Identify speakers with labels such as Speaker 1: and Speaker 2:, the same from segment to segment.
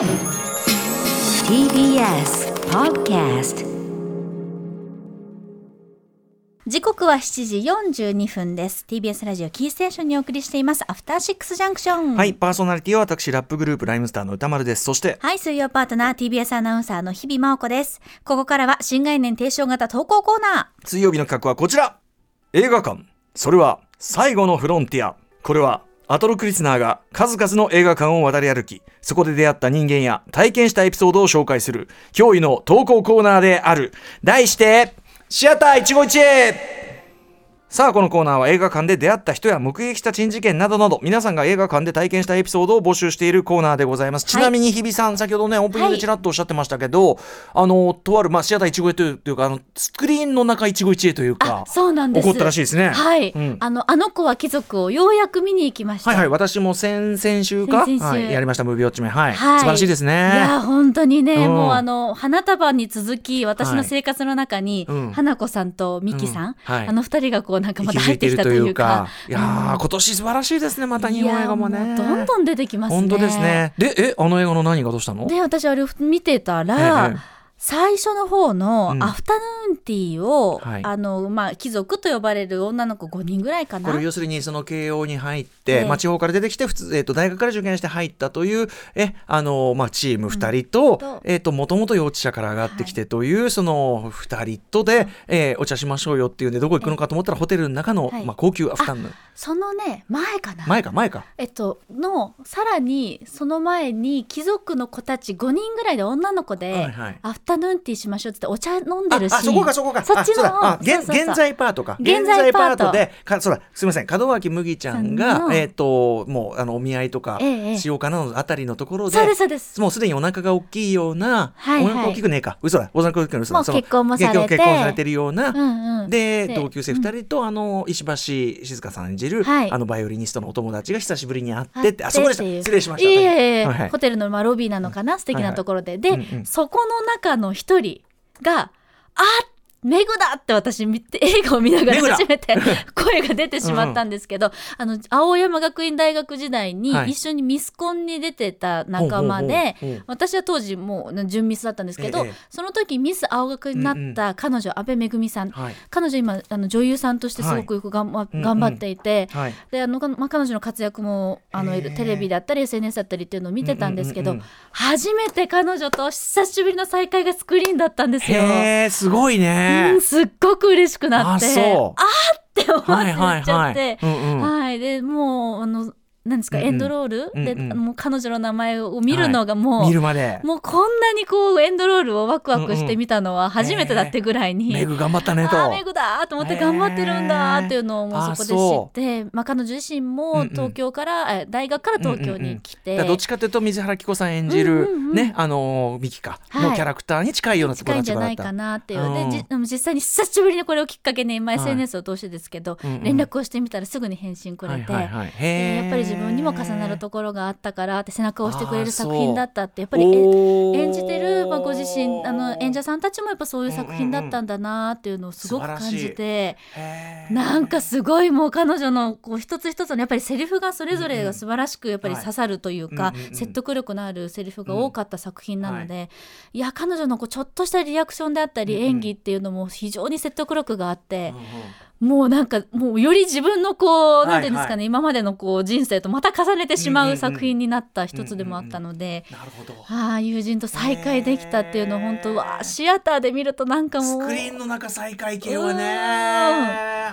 Speaker 1: TBS Podcast
Speaker 2: 時刻は7時42分です TBS ラジオキーステーションにお送りしていますアフターシックスジャンクション
Speaker 3: はい、パーソナリティは私、ラップグループライムスターの歌丸です。そして、
Speaker 2: はい、水曜パートナー TBS アナウンサーの日々真央子です。ここからは新概念提唱型投稿コーナ
Speaker 3: 水曜日の企画はこちら映画館。それは、最後のフロンティア。これは、アトロクリスナーが数々の映画館を渡り歩き、そこで出会った人間や体験したエピソードを紹介する、驚異の投稿コーナーである。題して、シアター一期一会さあこのコーナーは映画館で出会った人や目撃した珍事件などなど皆さんが映画館で体験したエピソードを募集しているコーナーでございます、ちなみに日比さん先ほどねオープニングでちらっとおっしゃってましたけど、あのとある、まあ、シアター一期というかあのスクリーンの中一期一会という
Speaker 2: ー。
Speaker 3: か
Speaker 2: あ、そうなんです。
Speaker 3: ったらしいですね。
Speaker 2: はい、
Speaker 3: うん。
Speaker 2: あの、あの子は貴族をようやく見に行きました。
Speaker 3: はいはい私も先々週か
Speaker 2: 先々週。
Speaker 3: はい、やりましたムービーウォッチメン。はい、
Speaker 2: はい。
Speaker 3: 素晴らしいですね。
Speaker 2: いや本当にね、
Speaker 3: うん。
Speaker 2: もうあの花束に続き私
Speaker 3: はい。
Speaker 2: の生活の中に、
Speaker 3: うん。
Speaker 2: 花子さんと美樹さん、
Speaker 3: うん。はい。
Speaker 2: あの二人がこうなんかまた入ってきたというか。
Speaker 3: いやー、今年素晴らしいですねまた日本映画もね。
Speaker 2: うどんどん出てきますね。
Speaker 3: 本当ですね。でえあの映画の何がどうしたの？
Speaker 2: で私あれを見てたら、
Speaker 3: ええ
Speaker 2: 最初の方の
Speaker 3: うん。
Speaker 2: アフタヌーンティーを、
Speaker 3: はい。
Speaker 2: あのまあ貴族と呼ばれる女の子5人ぐらいかな。
Speaker 3: これ要するにその慶応に入って、
Speaker 2: ええ。
Speaker 3: まあ、地方から出てきて普通、えー、と大学から受験して入ったというえあの、まあ、チーム2人と,、
Speaker 2: と。
Speaker 3: えー、ともともと幼稚舎から上がってきてという、その2人とで、えーお茶しましょうよっていうんでどこ行くのかと思ったらホテルの中の、
Speaker 2: はい。
Speaker 3: まあ、高級アフタヌーン。
Speaker 2: そのね前かな。
Speaker 3: 前か前か。
Speaker 2: えっとのさらにその前に貴族の子たち5人ぐらいで女の子で、
Speaker 3: はいはい。
Speaker 2: アフタヌーンティーしましょうって言ってお茶飲んで
Speaker 3: あ
Speaker 2: るし
Speaker 3: あそこかそこか。
Speaker 2: そっち
Speaker 3: あそうだ。
Speaker 2: の
Speaker 3: あ現在パートか。
Speaker 2: 現在パート。
Speaker 3: でかそうだすみません。門脇麦ちゃんが
Speaker 2: の。
Speaker 3: えっ、ともうあのお見合いとか
Speaker 2: ええええ。
Speaker 3: しようかなのあたりのところで
Speaker 2: そうですそうです。
Speaker 3: もうすでにお腹が大きいような、
Speaker 2: はいはい。
Speaker 3: お腹大きくねえか。嘘だ。お腹大きくねえ嘘だ。
Speaker 2: 結婚もされて。
Speaker 3: 結婚されてるような、
Speaker 2: うんうん。
Speaker 3: で
Speaker 2: で
Speaker 3: 同級生2人と、あの石橋静香さん演じる、
Speaker 2: はい。
Speaker 3: あのバイオリニストのお友達が久しぶりに会って
Speaker 2: あ
Speaker 3: ってあそこでした。失礼しました。はい
Speaker 2: ホテルのまあロビーなのかな素敵なところで、で、
Speaker 3: うんうん。
Speaker 2: そこの中の一人があっメグだ！って私見て映画を見ながら初めて 声が出てしまったんですけど、あの青山学院大学時代に
Speaker 3: はい。
Speaker 2: 一緒にミスコンに出てた仲間で、
Speaker 3: ほうほうほうほう
Speaker 2: 私は当時もう準ミスだったんですけど、
Speaker 3: ええ
Speaker 2: その時ミス青学になった彼女、阿部めぐみさん、
Speaker 3: はい。
Speaker 2: 彼女今あの女優さんとしてすごくよくがんば、
Speaker 3: うんうん。
Speaker 2: 頑張っていて、
Speaker 3: はい。
Speaker 2: であの、まあ、彼女の活躍もあのテレビだったり SNS だったりっていうのを見てたんですけど、
Speaker 3: うんうんうん。
Speaker 2: 初めて彼女と久しぶりの再会がスクリーンだったんですよ。
Speaker 3: へえすごいね、
Speaker 2: うん、すっごく嬉しくなって。
Speaker 3: あ
Speaker 2: あーって思って
Speaker 3: はいはい
Speaker 2: 言っちゃ
Speaker 3: はい
Speaker 2: って、
Speaker 3: うんうん。
Speaker 2: はい。でもうあの何ですか、
Speaker 3: うんうん。
Speaker 2: エンドロール、で
Speaker 3: うんうん。
Speaker 2: もう彼女の名前を見るのがもう、
Speaker 3: 見るまで。
Speaker 2: もうこんなにこうエンドロールをワクワクして見たのは初めてだってぐらいに、
Speaker 3: メグ頑張ったねと。
Speaker 2: あーメグだと思って頑張ってるんだっていうのをもうそこで知って、まあ、彼女自身
Speaker 3: うんうん。
Speaker 2: も東京から、え大学から東京に来て、
Speaker 3: だからどっちかというと水原希子さん演じる、
Speaker 2: うんうんうん。
Speaker 3: ねあのミキか
Speaker 2: はい。
Speaker 3: のキャラクターに近いような
Speaker 2: 近いんじゃないかなっていう、
Speaker 3: うん
Speaker 2: でも実際に久しぶりにこれをきっかけに、まあ、
Speaker 3: はい
Speaker 2: SNS を通してですけど、
Speaker 3: うんうん。
Speaker 2: 連絡をしてみたらすぐに返信くれて、
Speaker 3: はいはいはい、
Speaker 2: やっぱり自分にも重なるところがあったからって背中を押してくれる作品だったってやっぱり演じてる、まあ、ご自身あの演者さんたちもやっぱそういう作品だったんだなっていうのをすごく感じて。なんかすごいもう彼女のこう一つ一つのやっぱりセリフがそれぞれが素晴らしくやっぱり刺さるというか説得力のあるセリフが多かった作品なのでいや彼女のこうちょっとしたリアクションであったり演技っていうのも非常に説得力があって
Speaker 3: うんうん
Speaker 2: もうなんかもうより自分のこう
Speaker 3: はい
Speaker 2: なんていうんですかね今までのこう人生とまた重ねてしま
Speaker 3: うんうんう
Speaker 2: うん作品になった一つでもあったので。
Speaker 3: なるほど。
Speaker 2: ああ友人と再会できたっていうのは本当わあシアターで見るとなんかもう
Speaker 3: スクリーンの中再会系はね。
Speaker 2: うん。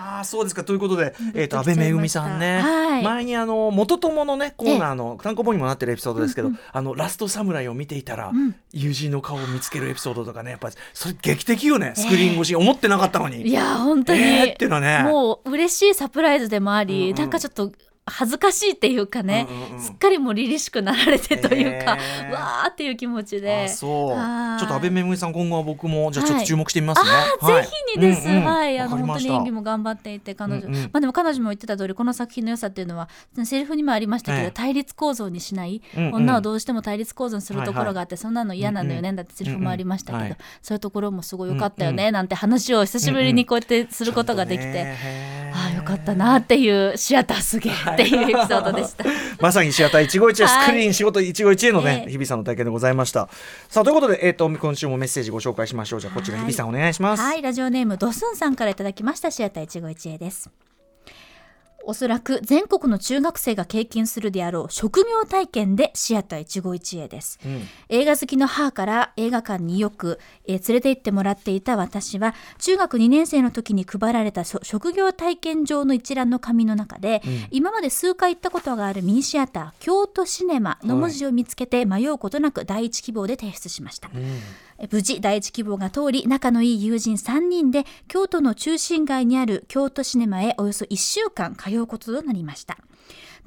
Speaker 3: ああそうですか。ということで、えー、と安倍めぐみさんね、
Speaker 2: はい。
Speaker 3: 前にあの元友のねコーナーの単行本にもなってるエピソードですけど、あのラストサムライを見ていたら、
Speaker 2: ん。
Speaker 3: 友人の顔を見つけるエピソードとかねやっぱりそれ劇的よねスクリーン越しに思ってなかったのに、
Speaker 2: いや本当に、
Speaker 3: えーっていうのはね。
Speaker 2: もう嬉しいサプライズでもあり、
Speaker 3: うんうん。
Speaker 2: なんかちょっと恥ずかしいっていうかね、
Speaker 3: うんうんうん。
Speaker 2: すっかりもう凛々しくなられてというか、
Speaker 3: へー。
Speaker 2: わーっていう気持ちで。
Speaker 3: あそう。
Speaker 2: はい
Speaker 3: ちょっと安倍めぐみさん今後は僕もじゃあちょっと注目してみますね、
Speaker 2: あ
Speaker 3: はい。
Speaker 2: ぜひにです、
Speaker 3: うんうん
Speaker 2: はい、あの本当に演技も頑張っていて彼女、
Speaker 3: うんうん。
Speaker 2: まあでも彼女も言ってた通りこの作品の良さっていうのはセリフにもありましたけど、
Speaker 3: ええ。
Speaker 2: 対立構造にしない、
Speaker 3: うんうん。
Speaker 2: 女をどうしても対立構造にするところがあって、そんなの嫌なのよね、
Speaker 3: うんうん
Speaker 2: だってセリフもありましたけど、
Speaker 3: うんうんはい。
Speaker 2: そういうところもすごい良かったよね、なんて話を久しぶりにこうやってすることができて、
Speaker 3: へー。
Speaker 2: ああよかったなっていうシアターすげえっていうエピソードでした。
Speaker 3: まさにシアター一期一会、
Speaker 2: はい
Speaker 3: スクリーン仕事一期一会のね、
Speaker 2: ええ
Speaker 3: 日比さんの体験でございました。さあということで、えっ、と今週もメッセージご紹介しましょう。じゃあこちら
Speaker 2: はい
Speaker 3: 日比さんお願いします。
Speaker 2: はい、ラジオネームドスンさんからいただきましたシアター一期一会です。おそらく全国の中学生が経験するであろう職業体験でシアター一期一会です。
Speaker 3: うん
Speaker 2: 映画好きの母から映画館によく、えー連れて行ってもらっていた私は中学2年生の時に配られたそ職業体験場の一覧の紙の中で、今まで数回行ったことがあるミニシアター京都シネマの文字を見つけて迷うことなく第一希望で提出しました。え無事第一希望が通り仲のいい友人3人で京都の中心街にある京都シネマへおよそ1週間通うこととなりました。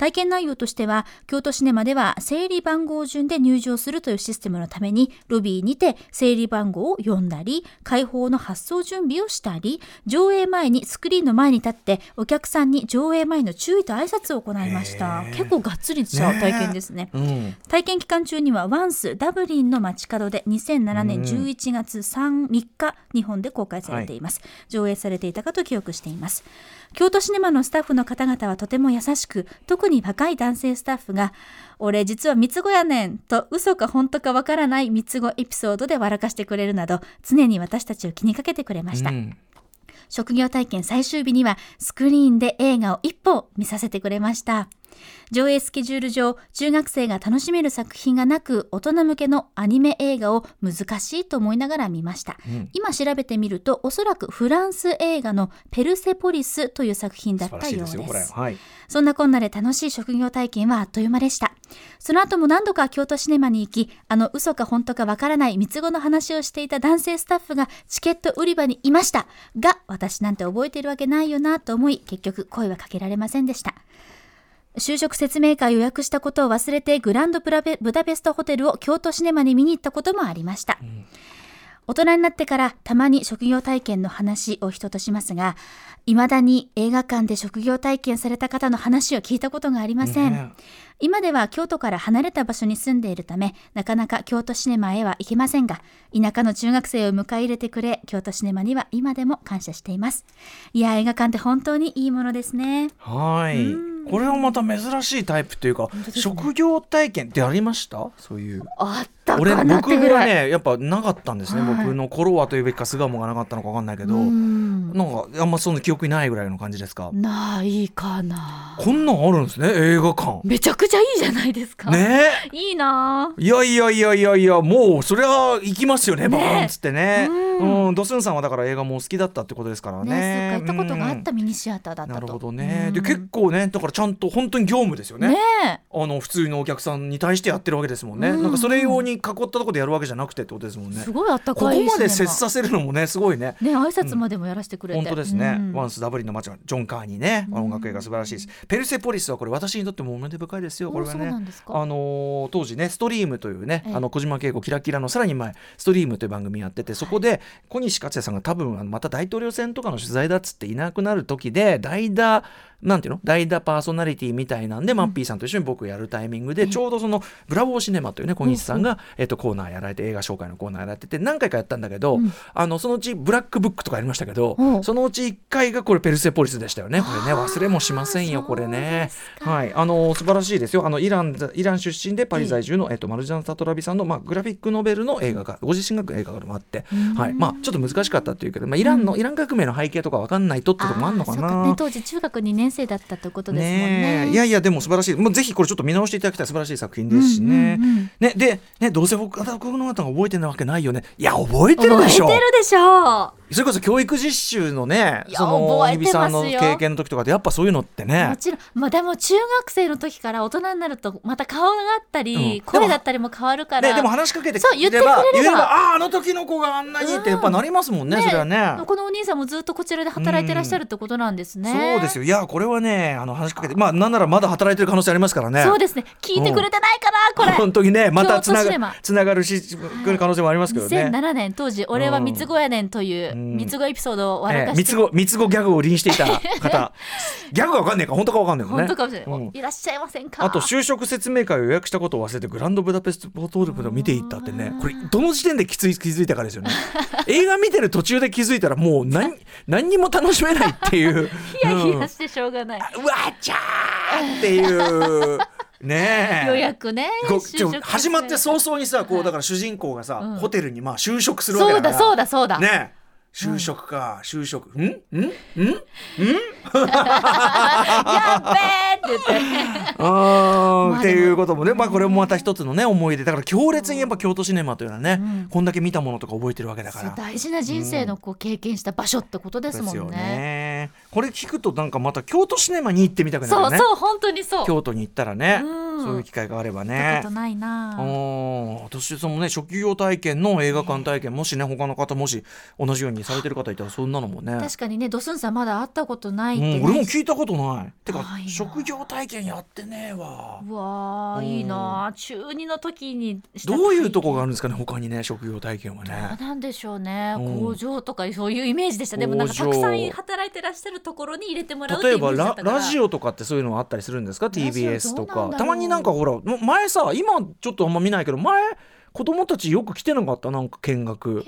Speaker 2: 体験内容としては京都シネマでは整理番号順で入場するというシステムのためにロビーにて整理番号を読んだり開放の発送準備をしたり上映前にスクリーンの前に立ってお客さんに上映前の注意と挨拶を行いました。結構がっつりした体験ですね。
Speaker 3: うん。
Speaker 2: 体験期間中にはワンスダブリンの街角で2007年11月 3, 3日日本で公開されています、上映されていたかと記憶しています。京都シネマのスタッフの方々はとても優しく特に若い男性スタッフが「俺実は三つ子やねん」と嘘か本当かわからない三つ子エピソードで笑かしてくれるなど常に私たちを気にかけてくれました、
Speaker 3: うん
Speaker 2: 職業体験最終日にはスクリーンで映画を一本見させてくれました。上映スケジュール上、中学生が楽しめる作品がなく、大人向けのアニメ映画を難しいと思いながら見ました。今調べてみると、おそらくフランス映画のペルセポリスという作品だ
Speaker 3: 素
Speaker 2: ったようです。
Speaker 3: です。はい。
Speaker 2: そんなこんなで楽しい職業体験はあっという間でした。その後も何度か京都シネマに行き、あの嘘か本当かわからない三つ子の話をしていた男性スタッフがチケット売り場にいました。が、私なんて覚えてるわけないよなと思い、結局声はかけられませんでした。就職説明会を予約したことを忘れてグランドブラベブダペストホテルを京都シネマに見に行ったこともありました。大人になってからたまに職業体験の話を人としますが、未だに映画館で職業体験された方の話を聞いたことがありません。
Speaker 3: ね
Speaker 2: 今では京都から離れた場所に住んでいるため、なかなか京都シネマへは行けませんが、田舎の中学生を迎え入れてくれ、京都シネマには今でも感謝しています。いや、映画館って本当にいいものですね。
Speaker 3: はい。これはまた珍しいタイプというか、職業体験ってありました？そういう。
Speaker 2: あった
Speaker 3: 俺
Speaker 2: かなって
Speaker 3: 僕
Speaker 2: ぐら。
Speaker 3: はいねやっぱなかったんですね、
Speaker 2: はい。
Speaker 3: 僕の頃はというべきか巣鴨がなかったのか分かんないけど、
Speaker 2: うん。
Speaker 3: なんかあんまそんな記憶にないぐらいの感じですか、
Speaker 2: ないかな。
Speaker 3: こんなんあるんですね映画館。
Speaker 2: めちゃくちゃいいじゃないですか。
Speaker 3: ね？
Speaker 2: いいなぁ。
Speaker 3: いやいやいやいやいやもうそれは行きますよね
Speaker 2: ね。
Speaker 3: バーンっつってね。
Speaker 2: うん
Speaker 3: うん、ドスンさんはだから映画もお好きだったってことですからね。
Speaker 2: ね、数回行ったことがあった
Speaker 3: うん。
Speaker 2: ミニシアターだったと。
Speaker 3: なるほどね、
Speaker 2: うん。
Speaker 3: で結構ねだからちゃんと本当に業務ですよね。
Speaker 2: ね
Speaker 3: あの普通のお客さんに対してやってるわけですもんね、
Speaker 2: うん。
Speaker 3: なんかそれ用に囲ったところでやるわけじゃなくてってことですもんね。
Speaker 2: すごいあった
Speaker 3: ここ
Speaker 2: かい
Speaker 3: まで接させるのもねすごいね。
Speaker 2: ね挨拶までもやらせてくれて、
Speaker 3: 本当ですね、
Speaker 2: うん。
Speaker 3: ワンスダブリンの街はジョン・カーニーね、音楽映画素晴らしいです、ペルセポリスはこれ私にとっても思い出深いですよこれはね。あのー当時ねストリームというね、
Speaker 2: ええ。
Speaker 3: あの小島慶子キラキラのさらに前ストリームという番組やっててそこで小西克也さんが多分また大統領選とかの取材だっつっていなくなる時で代打なんていうの？代打パーソナリティみたいなんで、マッピーさんと一緒に僕やるタイミングで、ちょうどそのブラボーシネマというね小西さんが、えっと、コーナーやられて映画紹介のコーナーやられてて何回かやったんだけど、
Speaker 2: うん。
Speaker 3: あのそのうちブラックブックとかやりましたけど、そのうち1回がこれペルセポリスでしたよねこれね。忘れもしませんよこれね。はい。あの素晴らしいですよ。あのイランイラン出身でパリ在住の、えっと、マルジャン・サトラビさんの、まあ、グラフィックノベルの映画がご自身が映画がもあって、はいまあ、ちょっと難しかったっていうけど、まあ、イランのイラン革命の背景とか分かんないとってとこもあるのかな。
Speaker 2: ね、当時中学2年生だったということですもんね。
Speaker 3: え。いやいやでも素晴らしい。もうぜひこれちょっと見直していただきたい素晴らしい作品ですしね。
Speaker 2: うんうんうん。
Speaker 3: ねでねどうせ僕僕の方が覚えてないわけないよね。いや覚えてる
Speaker 2: 覚え
Speaker 3: でしょ。
Speaker 2: てるでしょ。
Speaker 3: それこそ教育実習のねその
Speaker 2: 覚えて
Speaker 3: 日比さんの経験の時とかでやっぱそういうのって
Speaker 2: う。
Speaker 3: ね。
Speaker 2: もちろん、まあでも中学生の時から大人になるとまた顔があったり、
Speaker 3: うん。
Speaker 2: 声だったりも変わるから。
Speaker 3: ね、でも話しかけて
Speaker 2: そう言ってくれれば
Speaker 3: 言えばあああの時の子があんなにってやっぱなりますもんね、
Speaker 2: ね
Speaker 3: それはね。
Speaker 2: このお兄さんもずっとこちらで働いてらっしゃるってことなんですね。
Speaker 3: そうですよいやこれはねあの話しかけてまあなんならまだ働いてる可能性ありますからね。
Speaker 2: そうですね。聞いてくれてないかな、これ。
Speaker 3: 本当にねまたつながつながるしくる可能性もありますけどね。
Speaker 2: 2007年当時俺は三つ子やねんという
Speaker 3: うん
Speaker 2: 三つ子エピソードを笑
Speaker 3: ええ
Speaker 2: かして、
Speaker 3: 三つ子三つ子ギャグを臨していた方 ギャグがわかんないか本当かわかんないもんね。
Speaker 2: 本当かもしれない、
Speaker 3: うん
Speaker 2: いらっしゃいませんか
Speaker 3: あと就職説明会を予約したことを忘れてグランドブダペストポートルプを見ていったってねこれどの時点できつい気づいたかですよね 映画見てる途中で気づいたらもう何何にも楽しめないっていう。
Speaker 2: ヒヤヒ
Speaker 3: うん。
Speaker 2: ヤしてしょうがない、
Speaker 3: うわちゃーっていう。ねえ。
Speaker 2: 予約ね。
Speaker 3: 始まって早々にさこ
Speaker 2: はい。
Speaker 3: うだから主人公がさ、
Speaker 2: うん。
Speaker 3: ホテルにまあ就職するわけ
Speaker 2: そうだ
Speaker 3: だから
Speaker 2: そうだそうだ、
Speaker 3: ねえ就職か、就職。ん？ん？ん？
Speaker 2: やっべーって言って。
Speaker 3: あっていうこともね、まあ、これもまた一つのね思い出。だから強烈にやっぱ京都シネマというのはね、
Speaker 2: うん。
Speaker 3: こんだけ見たものとか覚えてるわけだから。
Speaker 2: 大事な人生のこう経験した場所ってことですもんね,、
Speaker 3: ですよねこれ聞くとなんかまた京都シネマに行ってみたくなるよね。
Speaker 2: そうそう本当にそう。
Speaker 3: 京都に行ったらね、
Speaker 2: うん。
Speaker 3: そういう機会があれば
Speaker 2: 行った
Speaker 3: ね
Speaker 2: ことないな。
Speaker 3: うん私そのね職業体験の映画館体験もしね他の方もし同じようにされてる方いたらそんなのもね。
Speaker 2: 確かにねドスンさんまだ会ったことないって、ね。
Speaker 3: うん、俺も聞いたことない。てか職業体験やってねえわ。
Speaker 2: うわ
Speaker 3: うん
Speaker 2: ーいいな。中二の時に
Speaker 3: どういうとこがあるんですかね他にね職業体験は
Speaker 2: ど
Speaker 3: ね
Speaker 2: うなんでしょうね、
Speaker 3: うん。
Speaker 2: 工場とかそういうイメージでした。でもなんかたくさん働いてらっしゃるところに入れてもらう
Speaker 3: 例えばララジオとかってそういうのあったりするんですか？TBS とか。たまになんかほらも前さ今ちょっとあんま見ないけど前子供たちよく来てなかった？なんか見学。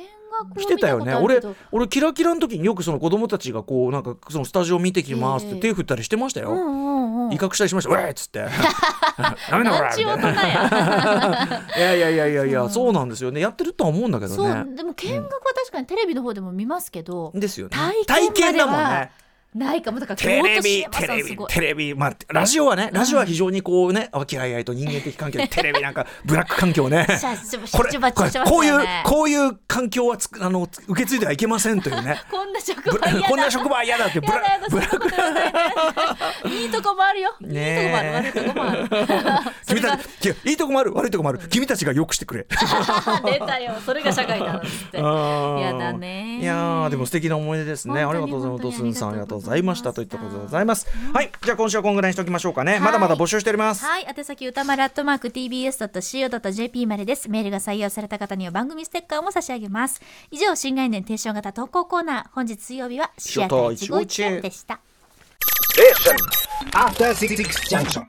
Speaker 3: 来てたよね。俺俺キラキラの時によくその子供たちがこうなんかそのスタジオ見てきますって
Speaker 2: ええ。
Speaker 3: 手振ったりしてましたよ、
Speaker 2: うんうんうん。
Speaker 3: 威嚇したりしました「ウェーっつって「ダメだこれ」みたいな いやいやいやいやいや
Speaker 2: う。ん
Speaker 3: そうなんですよね。やってるとは思うんだけど
Speaker 2: そう。
Speaker 3: ね
Speaker 2: でも見学は確かにテレビの方でも見ますけど、
Speaker 3: ですよね。
Speaker 2: 体験
Speaker 3: だもんね
Speaker 2: ないかもだから
Speaker 3: テレビテレビテレビ。まあラジオはねラジオは非常にこうね和気あいあいと人間的環境。で テレビなんかブラック環境ね。これこういうこういう環境はつくあのつ受け継いではいけませんというね。
Speaker 2: こんな職場
Speaker 3: こんな職場は嫌だってブラブラ
Speaker 2: だそんなこと言わないでいいとこもあるよ、
Speaker 3: ねえ。
Speaker 2: いいとこもある悪いとこもある。
Speaker 3: 君
Speaker 2: が
Speaker 3: たちいやいいとこもある悪いとこもある。君たちがよくしてくれ。
Speaker 2: 出たよ。それが社会だなっつって。
Speaker 3: あー。
Speaker 2: やだね
Speaker 3: いやーでも素敵な思い出ですね。ありがとうございます。ドスンさんありがとうございましたといったことでございます。
Speaker 2: うん
Speaker 3: はい、じゃあ今週はこんぐらいにしておきましょうかね。
Speaker 2: い
Speaker 3: まだまだ募集しております。
Speaker 2: はい、宛先歌丸アットマーク tbs.co.jp までです。メールが採用された方には番組ステッカーも差し上げます。以上、新概念提唱型投稿コーナー、本日水曜日はシアター一期一会でした。
Speaker 4: After Six Junction.